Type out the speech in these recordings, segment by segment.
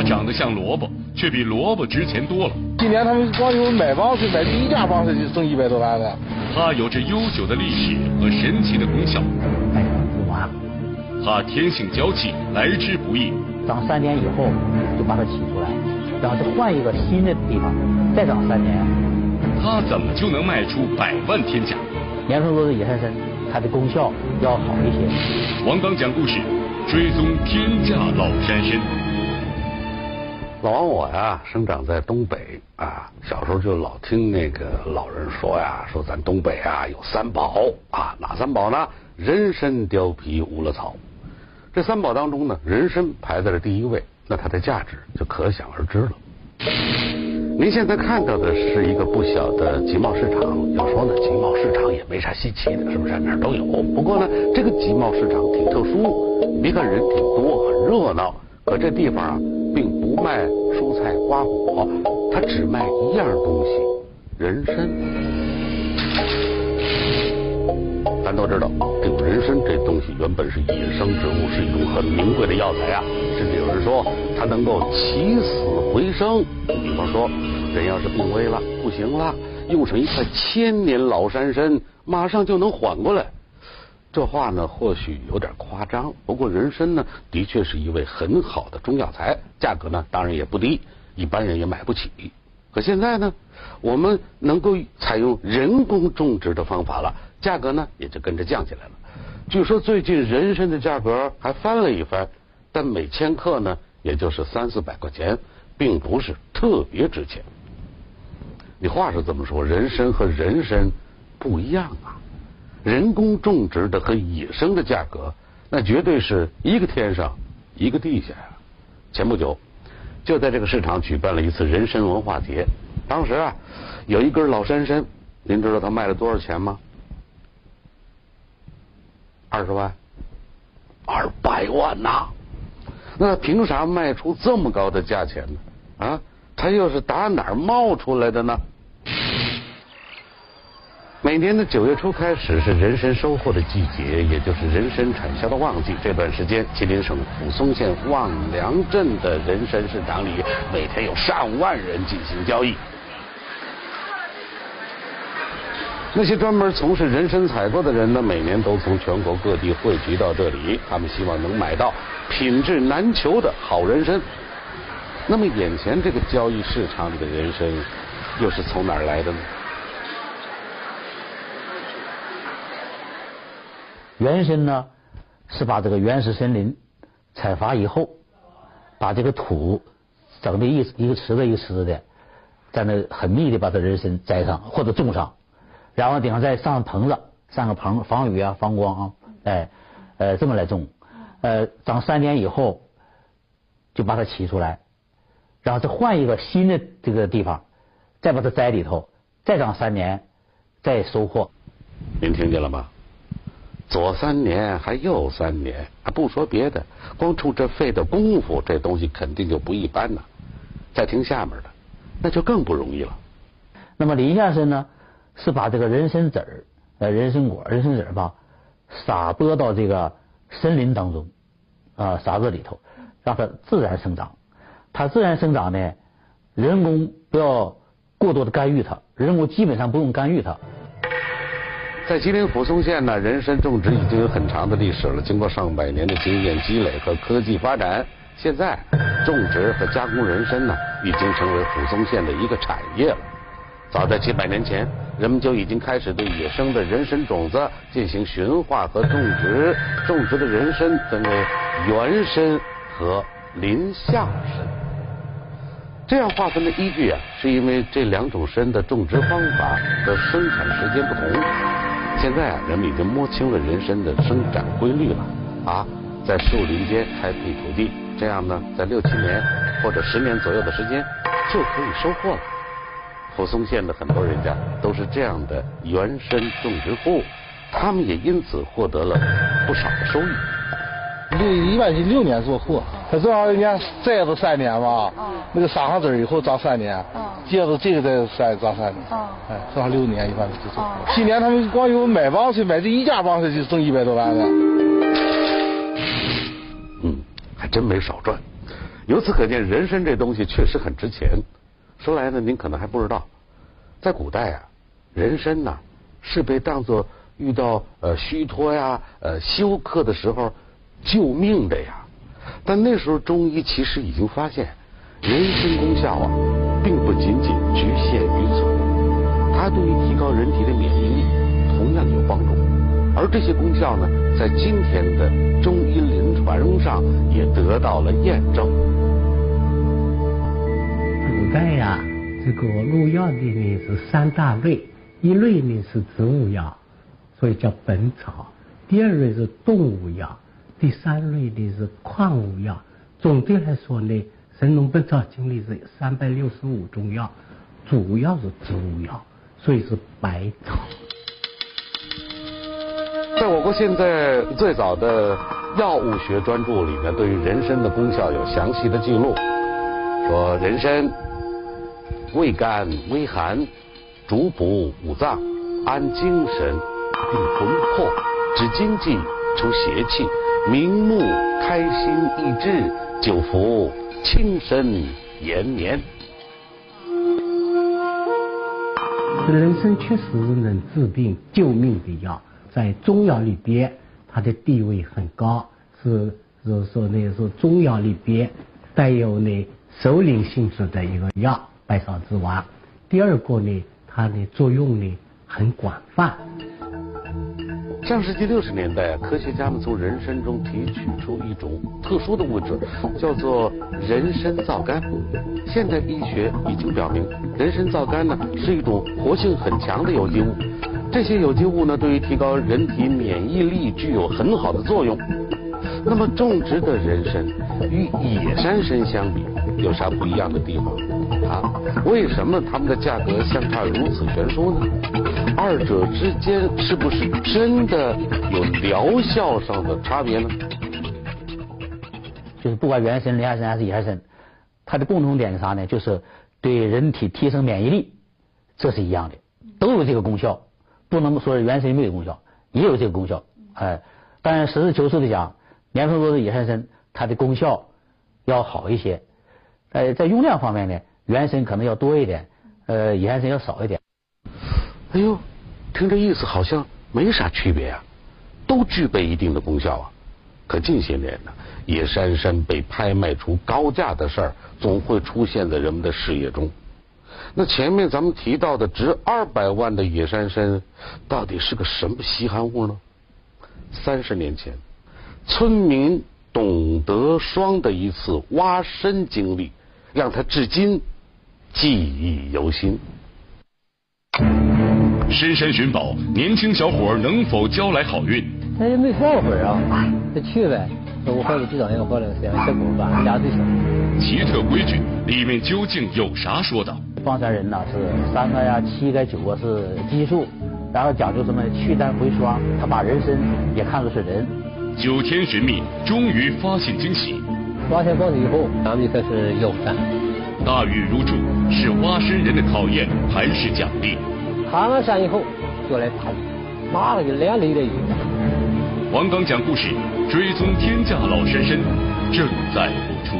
它长得像萝卜，却比萝卜值钱多了。今年他们光有买棒子，买第一架棒槌就挣一百多万了。它有着悠久的历史和神奇的功效。哎，不完。它天性娇气，来之不易。长三年以后就把它取出来，然后再换一个新的地方，再长三年。它怎么就能卖出百万天价？年丰多的野山参，它的功效要好一些。王刚讲故事，追踪天价老山参。老王我呀，生长在东北啊，小时候就老听那个老人说呀，说咱东北啊有三宝啊，哪三宝呢？人参、貂皮、乌勒草。这三宝当中呢，人参排在了第一位，那它的价值就可想而知了。您现在看到的是一个不小的集贸市场。要说呢，集贸市场也没啥稀奇的，是不是？哪儿都有。不过呢，这个集贸市场挺特殊。别看人挺多，很热闹，可这地方啊，并不卖蔬菜瓜果，他只卖一样东西——人参。咱都知道，这个人参这东西原本是野生植物，是一种很名贵的药材啊。甚至有人说，它能够起死回生。比方说。人要是病危了，不行了，用上一块千年老山参，马上就能缓过来。这话呢，或许有点夸张，不过人参呢，的确是一味很好的中药材，价格呢，当然也不低，一般人也买不起。可现在呢，我们能够采用人工种植的方法了，价格呢，也就跟着降下来了。据说最近人参的价格还翻了一番，但每千克呢，也就是三四百块钱，并不是特别值钱。你话是这么说，人参和人参不一样啊，人工种植的和野生的价格，那绝对是一个天上一个地下呀。前不久，就在这个市场举办了一次人参文化节，当时啊，有一根老山参，您知道他卖了多少钱吗？二十万，二百万呐！那凭啥卖出这么高的价钱呢？啊，他又是打哪儿冒出来的呢？每年的九月初开始是人参收获的季节，也就是人参产销的旺季。这段时间，吉林省抚松县望梁镇的人参市场里，每天有上万人进行交易。那些专门从事人参采购的人呢，每年都从全国各地汇聚到这里，他们希望能买到品质难求的好人参。那么，眼前这个交易市场里的人参，又是从哪儿来的呢？原参呢，是把这个原始森林采伐以后，把这个土整的一一个池子一个池子的，在那很密的把这人参栽上或者种上，然后顶上再上棚子，上个棚防雨啊防光啊，哎，呃这么来种，呃长三年以后就把它取出来，然后再换一个新的这个地方，再把它栽里头，再长三年再收获。您听见了吗？左三年还右三年，不说别的，光冲这费的功夫，这东西肯定就不一般呐。再听下面的，那就更不容易了。那么林先生呢，是把这个人参籽儿、呃人参果、人参籽儿吧，撒播到这个森林当中啊，撒在里头，让它自然生长。它自然生长呢，人工不要过多的干预它，人工基本上不用干预它。在吉林抚松县呢，人参种植已经有很长的历史了。经过上百年的经验积累和科技发展，现在种植和加工人参呢，已经成为抚松县的一个产业了。早在几百年前，人们就已经开始对野生的人参种子进行驯化和种植。种植的人参分为原参和林下参。这样划分的依据啊，是因为这两种参的种植方法和生产时间不同。现在啊，人们已经摸清了人参的生长规律了啊，在树林间开辟土地，这样呢，在六七年或者十年左右的时间就可以收获了。抚松县的很多人家都是这样的原生种植户，他们也因此获得了不少的收益。六一般是六年做货，他正好一年栽子三年嘛，那个撒上籽以后长三年，接着这个再三长三年，哎，正好六年一般就做货。今年他们光有买棒槌，买这一架棒槌就挣一百多万了。嗯，还真没少赚。由此可见，人参这东西确实很值钱。说来呢，您可能还不知道，在古代啊，人参呐是被当作遇到呃虚脱呀、呃休克的时候救命的呀。但那时候中医其实已经发现，人参功效啊，并不仅仅局限于此，它对于提高人体的免疫力同样有帮助。而这些功效呢，在今天的中医临床上也得到了验证。古代呀，这个入药的呢是三大类，一类呢是植物药，所以叫本草；第二类是动物药。第三类的是矿物药。总的来说呢，《神农本草经》里是三百六十五种药，主要是植物药，所以是百草。在我国现在最早的药物学专著里面，对于人参的功效有详细的记录，说人参味甘微寒，主补五脏，安精神，定魂魄，治经济，除邪气。明目开心益智，久服轻身延年。人参确实能治病救命的药，在中药里边，它的地位很高，是是说呢是中药里边带有呢首领性质的一个药，百草之王。第二个呢，它的作用呢很广泛。上世纪六十年代，科学家们从人参中提取出一种特殊的物质，叫做人参皂苷。现代医学已经表明，人参皂苷呢是一种活性很强的有机物。这些有机物呢，对于提高人体免疫力具有很好的作用。那么，种植的人参与野山参相比，有啥不一样的地方？啊，为什么它们的价格相差如此悬殊呢？二者之间是不是真的有疗效上的差别呢？就是不管原参、连参还是野山参，它的共同点是啥呢？就是对人体提升免疫力，这是一样的，都有这个功效。不能说原参没有功效，也有这个功效。哎，但实事求是的讲，年份多的野山参，它的功效要好一些。在在用量方面呢？原参可能要多一点，呃，野山参要少一点。哎呦，听这意思好像没啥区别啊，都具备一定的功效啊。可近些年呢，野山参被拍卖出高价的事儿，总会出现在人们的视野中。那前面咱们提到的值二百万的野山参，到底是个什么稀罕物呢？三十年前，村民董德双的一次挖参经历，让他至今。记忆犹新。深山寻宝，年轻小伙能否交来好运？那也没放会儿啊，就去呗。我怀个几张烟火了，这样结果吧，俩对象。奇特规矩里面究竟有啥说道？放山人呢是三个呀、七个、九个是奇数，然后讲究什么去单回双，他把人参也看作是人。九天寻觅，终于发现惊喜。发现宝以后，咱们就开始游山。大雨如注，是挖参人的考验还是奖励？爬完山以后就来打鱼，妈了个连累的雨。王刚讲故事，追踪天价老山参，正在播出。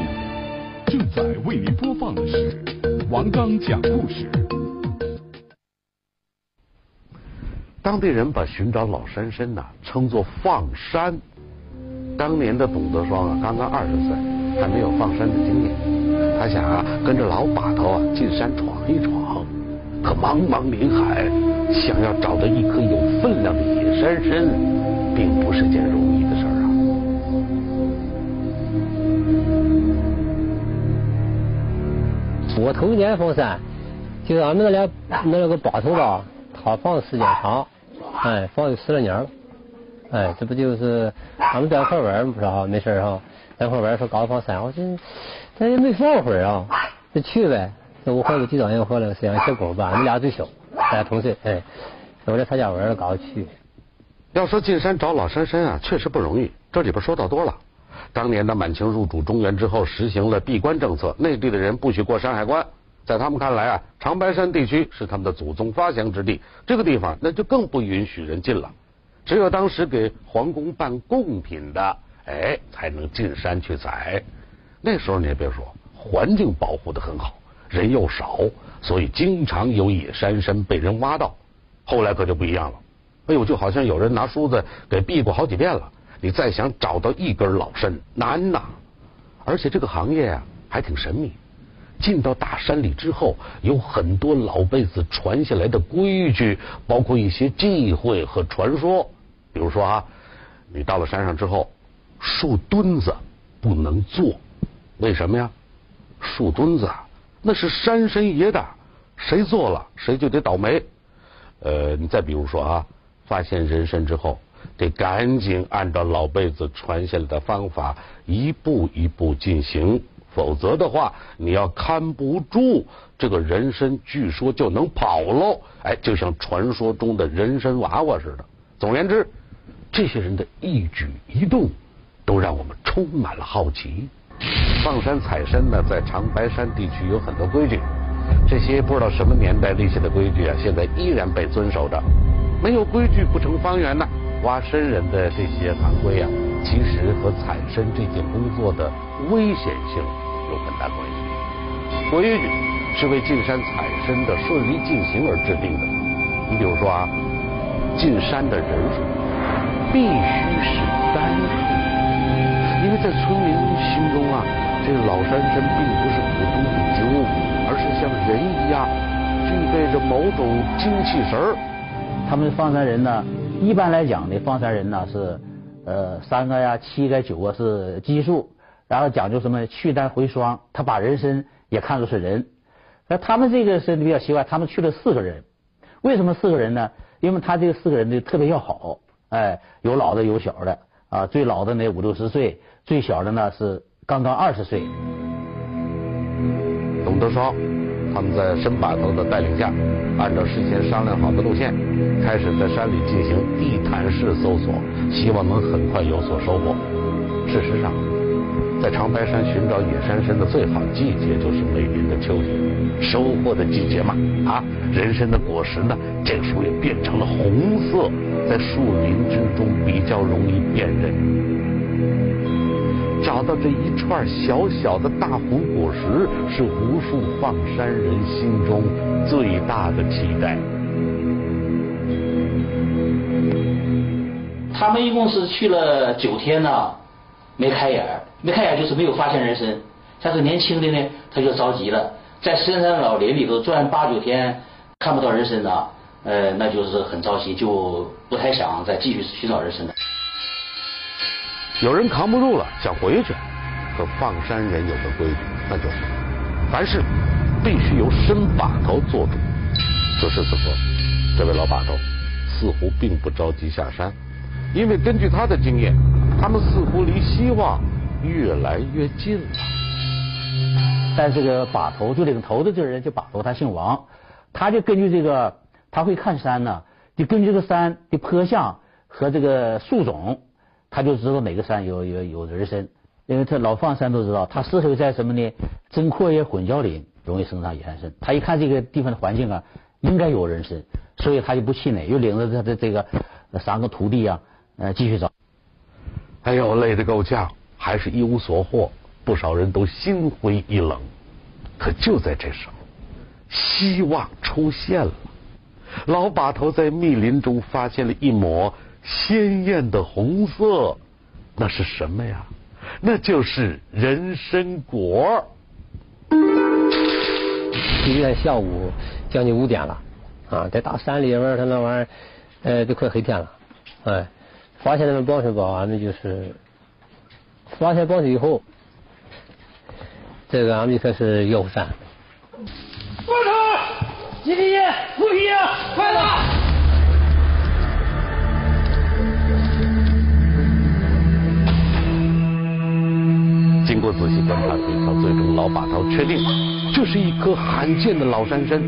正在为您播放的是王刚讲故事。当地人把寻找老山参呐称作放山。当年的董德双啊，刚刚二十岁，还没有放山的经验。他想啊，跟着老把头啊进山闯一闯，可茫茫林海，想要找到一颗有分量的野山参，并不是件容易的事儿啊。我头一年放山，就俺们那俩那两个把头吧，他放的时间长，哎，放有十来年了，哎，这不就是俺们在一块玩不是哈，没事哈，在一块玩说搞放山，我这。咱也没放会儿啊，就去呗。那我怀个几张烟火了，沈阳小狗吧？你俩最小，咱俩同岁，哎，我来他家玩了，搞去。要说进山找老山参啊，确实不容易。这里边说到多了。当年的满清入主中原之后，实行了闭关政策，内地的人不许过山海关。在他们看来啊，长白山地区是他们的祖宗发祥之地，这个地方那就更不允许人进了。只有当时给皇宫办贡品的，哎，才能进山去采。那时候你也别说，环境保护的很好，人又少，所以经常有野山参被人挖到。后来可就不一样了，哎呦，就好像有人拿梳子给避过好几遍了。你再想找到一根老参难呐，而且这个行业啊还挺神秘。进到大山里之后，有很多老辈子传下来的规矩，包括一些忌讳和传说。比如说啊，你到了山上之后，树墩子不能坐，为什么呀？树墩子那是山神爷的，谁做了谁就得倒霉。呃，你再比如说啊，发现人参之后，得赶紧按照老辈子传下来的方法，一步一步进行。否则的话，你要看不住这个人参，据说就能跑喽。哎，就像传说中的人参娃娃似的。总而言之，这些人的一举一动都让我们充满了好奇。放山采参呢，在长白山地区有很多规矩，这些不知道什么年代立下的规矩啊，现在依然被遵守着。没有规矩不成方圆呐。挖参人的这些行规啊，其实和采参这件工作的危险性有很大关系。规矩是为进山采参的顺利进行而制定的。你比如说啊，进山的人数必须是单数，因为在村民心中啊，这个老山参并不是普通的植物，而是像人一样具备着某种精气神儿。他们放山人呢？一般来讲呢，放山人呢是，呃，三个呀、七个、九个是奇数，然后讲究什么去单回双，他把人参也看作是人。那他们这个是比较奇怪，他们去了四个人，为什么四个人呢？因为他这四个人呢特别要好，哎，有老的有小的，啊，最老的呢五六十岁，最小的呢是刚刚二十岁。董德双。他们在申把头的带领下，按照事先商量好的路线，开始在山里进行地毯式搜索，希望能很快有所收获。事实上，在长白山寻找野山参的最好季节就是每年的秋天，收获的季节嘛。啊，人参的果实呢，这个时候也变成了红色，在树林之中比较容易辨认。找到这一串小小的大红果实，是无数放山人心中最大的期待。他们一共是去了九天呢，没开眼没开眼就是没有发现人参。但是年轻的呢，他就着急了，在深山老林里头转八九天，看不到人参呢，呃，那就是很着急，就不太想再继续寻找人参。有人扛不住了，想回去。可放山人有个规矩，那就是凡事必须由申把头做主。此时此刻，这位老把头似乎并不着急下山，因为根据他的经验，他们似乎离希望越来越近了。但这个把头就领头的这个人，就把头，他姓王，他就根据这个，他会看山呢，就根据这个山的坡向和这个树种。他就知道哪个山有有有人参，因为他老放山都知道，他适合在什么呢？针阔叶混交林容易生长野山参。他一看这个地方的环境啊，应该有人参，所以他就不气馁，又领着他的这个三个徒弟啊，呃，继续找。哎呦，累得够呛，还是一无所获，不少人都心灰意冷。可就在这时候，希望出现了。老把头在密林中发现了一抹。鲜艳的红色，那是什么呀？那就是人参果。今天下午将近五点了，啊，在大山里边，他那玩意儿，呃，都快黑天了，哎，发现那个宝石宝，俺们就是发现宝石以后，这个俺们就开始摇山。报头，吉利叶，虎皮快了！不仔细观察推敲，最终老把头确定这是一颗罕见的老山参。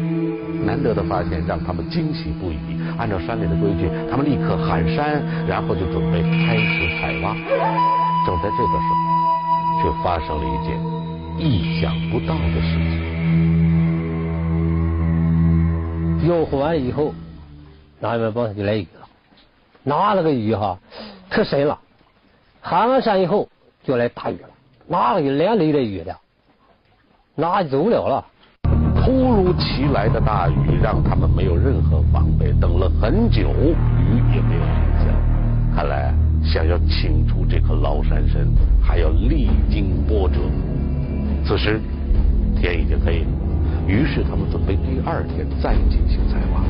难得的发现让他们惊喜不已。按照山里的规矩，他们立刻喊山，然后就准备开始采挖。正在这个时候，却发生了一件意想不到的事情。吆喝完以后，那边帮他就来雨了。拿了个雨哈，可神了。喊完山以后，就来大雨了。那个连雷带雨的，那走不了了。突如其来的大雨让他们没有任何防备，等了很久，雨也没有停下。看来想要请出这颗崂山参，还要历经波折。此时天已经黑了，于是他们准备第二天再进行采挖。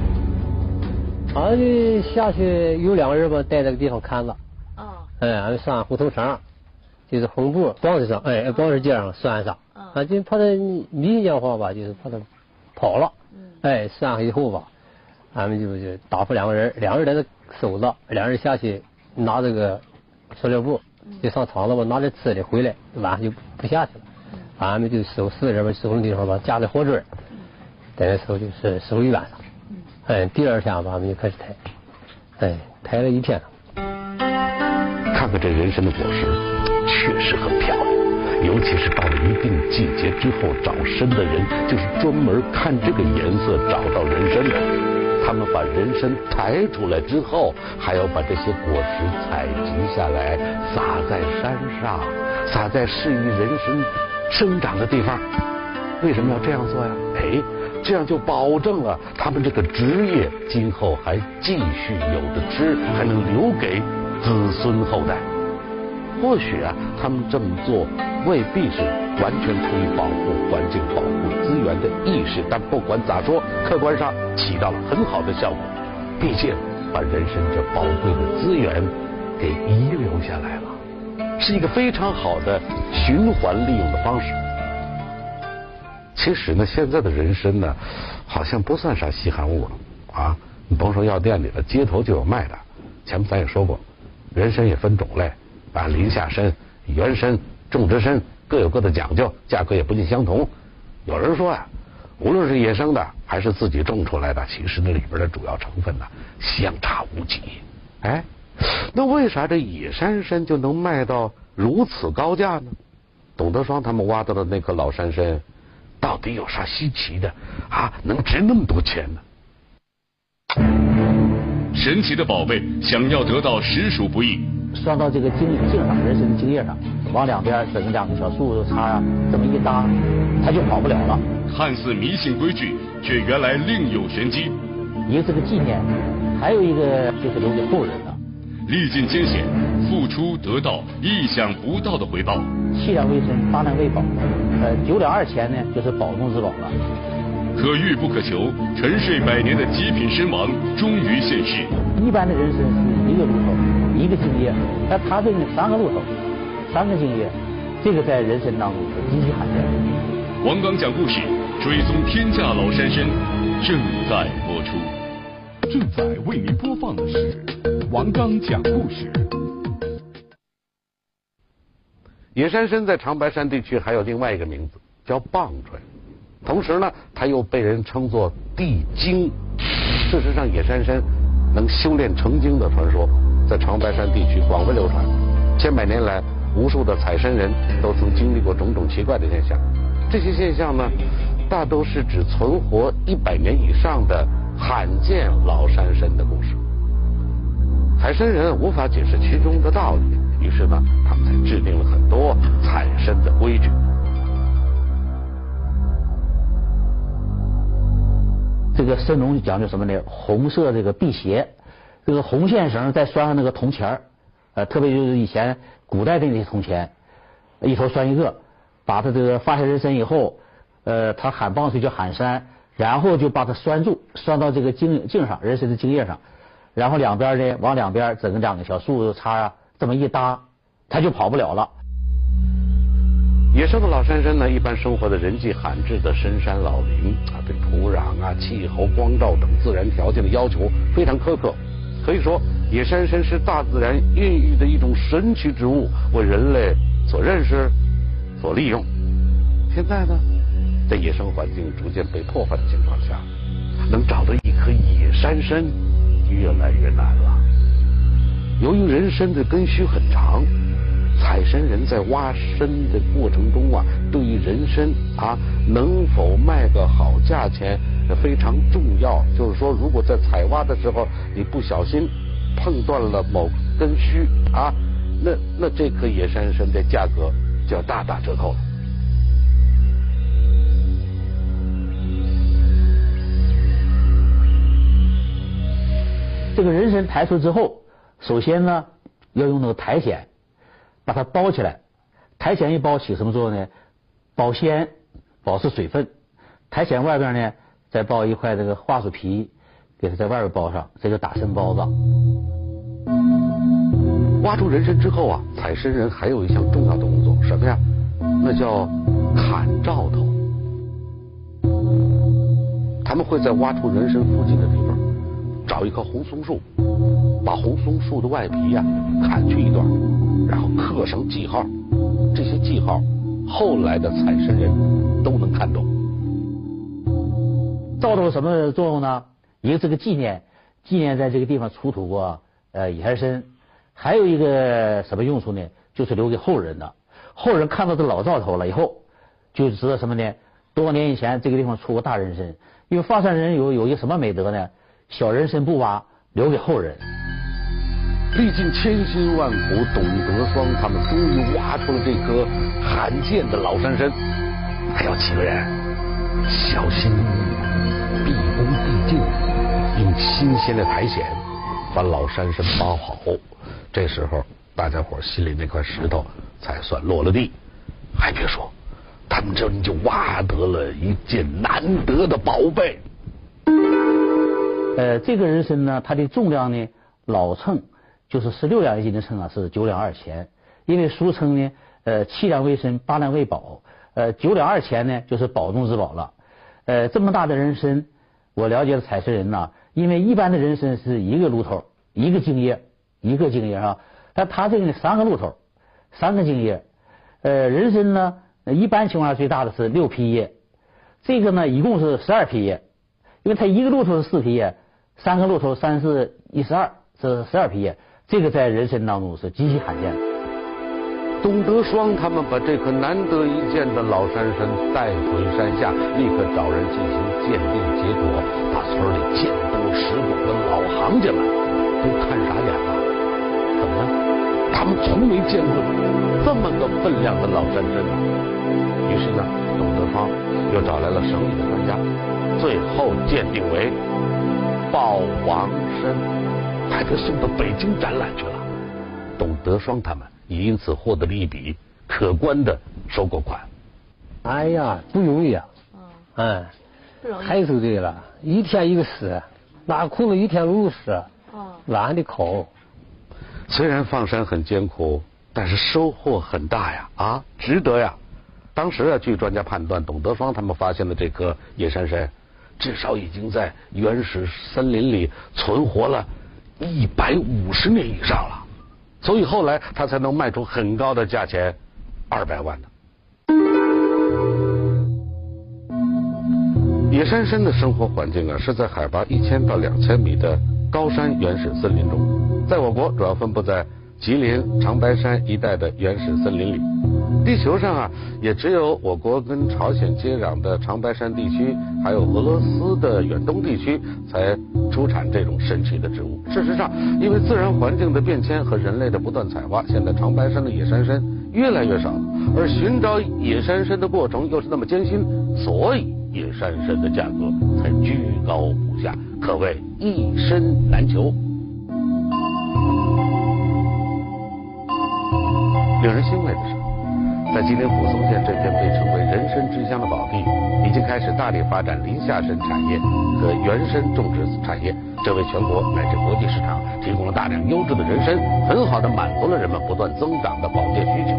俺们下去有两个人吧，在这个地方看着。啊。哎，俺们上胡头绳，就是红布绑子上，哎，绑子尖上拴上。啊。就怕他迷讲话吧，就是怕他跑了。嗯。哎，拴上以后吧，俺们就就打发两个人，两个人在这守着，两人下去拿这个塑料布，就上厂子吧，拿点吃的回来，晚上就不下去了。俺们就守四个人吧，守那地方吧，架着火堆，在那时候就是守一晚上。哎，第二天吧，俺们就开始抬，哎，抬了一天。看看这人参的果实，确实很漂亮。尤其是到了一定季节之后，找参的人就是专门看这个颜色找到人参的。他们把人参抬出来之后，还要把这些果实采集下来，撒在山上，撒在适宜人参生长的地方。为什么要这样做呀？哎。这样就保证了他们这个职业今后还继续有的吃，还能留给子孙后代。或许啊，他们这么做未必是完全出于保护环境、保护资源的意识，但不管咋说，客观上起到了很好的效果。毕竟把人参这宝贵的资源给遗留下来了，是一个非常好的循环利用的方式。其实呢，现在的人参呢，好像不算啥稀罕物了啊！你甭说药店里了，街头就有卖的。前面咱也说过，人参也分种类啊，林下参、原参、种植参各有各的讲究，价格也不尽相同。有人说啊，无论是野生的还是自己种出来的，其实那里边的主要成分呢相差无几。哎，那为啥这野山参就能卖到如此高价呢？董德双他们挖到的那颗老山参。到底有啥稀奇的啊？能值那么多钱呢？神奇的宝贝，想要得到实属不易。拴到这个茎茎上，人参的茎叶上，往两边整两个小树杈啊，这么一搭，它就跑不了了。看似迷信规矩，却原来另有玄机。一个是个纪念，还有一个就是留给后人的。历尽艰险，付出得到意想不到的回报。七两为参，八两为宝，呃，九两二钱呢，就是宝中之宝了。可遇不可求，沉睡百年的极品参王终于现世。一般的人参是一个炉头，一个敬业，但他这个三个路头，三个敬业，这个在人生当中是极其罕见的。王刚讲故事，追踪天价老山参，正在播出。正在为您播放的是。王刚讲故事。野山参在长白山地区还有另外一个名字，叫棒槌。同时呢，它又被人称作地精。事实上，野山参能修炼成精的传说，在长白山地区广为流传。千百年来，无数的采参人都曾经历过种种奇怪的现象。这些现象呢，大都是指存活一百年以上的罕见老山参的故事。采参人无法解释其中的道理，于是呢，他们才制定了很多采参的规矩。这个参农讲究什么呢？红色这个辟邪，这个红线绳再拴上那个铜钱儿，呃，特别就是以前古代的那些铜钱，一头拴一个，把它这个发下人参以后，呃，他喊棒槌就喊山，然后就把它拴住，拴到这个茎茎上，人参的茎叶上。然后两边呢，往两边整个两个小树杈啊，这么一搭，它就跑不了了。野生的老山参呢，一般生活在人迹罕至的深山老林啊，对土壤啊、气候、光照等自然条件的要求非常苛刻。可以说，野山参是大自然孕育的一种神奇植物，为人类所认识、所利用。现在呢，在野生环境逐渐被破坏的情况下，能找到一颗野山参。越来越难了。由于人参的根须很长，采参人在挖参的过程中啊，对于人参啊能否卖个好价钱这非常重要。就是说，如果在采挖的时候你不小心碰断了某根须啊，那那这颗野山参的价格就要大打折扣了。这个人参抬出之后，首先呢要用那个苔藓把它包起来。苔藓一包起什么作用呢？保鲜、保持水分。苔藓外边呢再包一块这个桦树皮，给它在外边包上，这就打参包子。挖出人参之后啊，采参人还有一项重要的工作，什么呀？那叫砍兆头。他们会在挖出人参附近的地方。找一棵红松树，把红松树的外皮呀砍去一段，然后刻上记号。这些记号，后来的采参人都能看懂。兆头什么作用呢？一个是个纪念，纪念在这个地方出土过呃野山参；还有一个什么用处呢？就是留给后人的。后人看到这老灶头了以后，就知道什么呢？多少年以前这个地方出过大人参。因为发山人有有一个什么美德呢？小人参不挖，留给后人。历尽千辛万苦，董德双他们终于挖出了这颗罕见的老山参。还有几个人小心、用新鲜的苔藓把老山参包好。这时候，大家伙心里那块石头才算落了地。还别说，他们这就挖得了一件难得的宝贝。呃，这个人参呢，它的重量呢，老称就是十六两一斤的称啊，是九两二钱。因为俗称呢，呃，七两为参，八两为宝，呃，九两二钱呢，就是宝中之宝了。呃，这么大的人参，我了解的采参人呐，因为一般的人参是一个露头，一个茎叶，一个茎叶啊，但他这个呢，三个露头，三个茎叶。呃，人参呢，一般情况下最大的是六批叶，这个呢，一共是十二批叶，因为它一个露头是四批叶。三个露头，三四一十二，这是十二批叶，这个在人参当中是极其罕见的。董德双他们把这颗难得一见的老山参带回山下，立刻找人进行鉴定，结果把村里见多识广的老行家。们都看傻眼了。怎么了？他们从没见过这么个分量的老山参。于是呢，董德双又找来了。省里的专家，最后鉴定为。报王参，还得送到北京展览去了。董德双他们也因此获得了。一笔可观的收购款。哎呀，不容易啊！嗯。哎嗯，太受罪了，一天一个屎，拉裤子一天五屎，懒得考。虽然放山很艰苦，但是收获很大呀！啊，值得呀！当时啊，据专家判断，董德芳他们发现的这棵野山参。至少已经在原始森林里存活了一百五十年以上了，所以后来他才能卖出很高的价钱，二百万呢。野山参的生活环境啊，是在海拔一千到两千米的高山原始森林中，在我国主要分布在吉林长白山一带的原始森林里。地球上啊，也只有我国跟朝鲜接壤的长白山地区，还有俄罗斯的远东地区，才出产这种神奇的植物。事实上，因为自然环境的变迁和人类的不断采挖，现在长白山的野山参越来越少，而寻找野山参的过程又是那么艰辛，所以野山参的价格才居高不下，可谓一参难求。令人欣慰的是。在吉林抚松县这片被称为“人参之乡”的宝地，已经开始大力发展林下参产业和原参种植产业，这为全国乃至国际市场提供了大量优质的人参，很好的满足了人们不断增长的保健需求。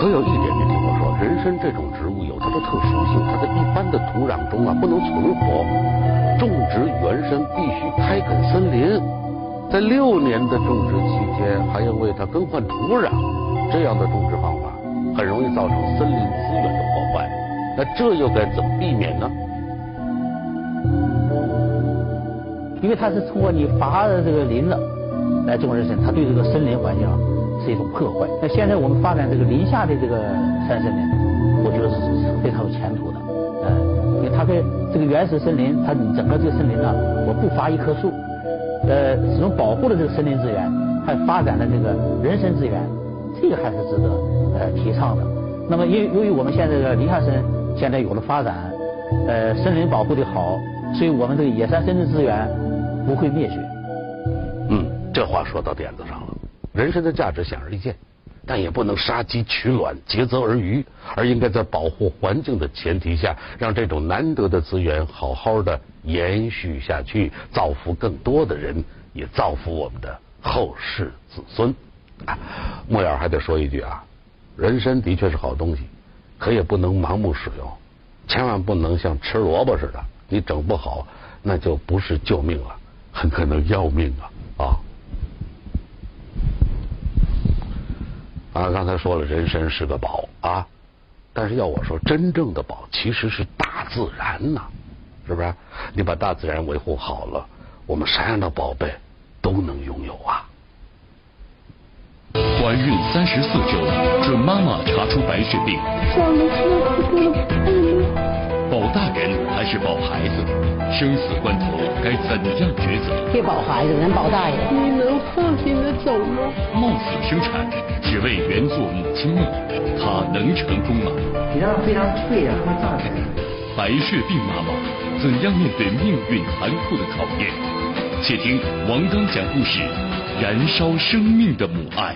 可有一点没听我说，人参这种植物有它的特殊性，它在一般的土壤中啊不能存活，种植原参必须开垦森林，在六年的种植期间还要为它更换土壤。这样的种植方法很容易造成森林资源的破坏，那这又该怎么避免呢？因为它是通过你伐的这个林子来种人参，它对这个森林环境是一种破坏。那现在我们发展这个林下的这个山参嗯，因为它跟这个原始森林，它整个这个森林呢，我不伐一棵树，呃，始终保护了这个森林资源，还发展了这个人参资源。这个还是值得呃提倡的。那么因由于我们现在的林下参现在有了发展，呃，森林保护的好，所以我们这个野山森林资源不会灭绝。嗯，这话说到点子上了。人参的价值显而易见，但也不能杀鸡取卵、竭泽而渔，而应该在保护环境的前提下，让这种难得的资源好好的延续下去，造福更多的人，也造福我们的后世子孙。木眼还得说一句啊，人参的确是好东西，可也不能盲目使用，千万不能像吃萝卜似的，你整不好那就不是救命了，很可能要命啊啊！啊，刚才说了，人参是个宝啊，但是要我说，真正的宝其实是大自然呐，是不是？你把大自然维护好了，我们啥样的宝贝都能拥有啊。怀孕三十四周，准妈妈查出白血病。保大人还是保孩子？生死关头该怎样抉择？别保孩子，能保大人。你能放心的走吗？冒死生产，只为圆做母亲梦，她能成功吗？你让非常脆弱和大人。白血病妈妈怎样面对命运残酷的考验？且听王刚讲故事，燃烧生命的母爱。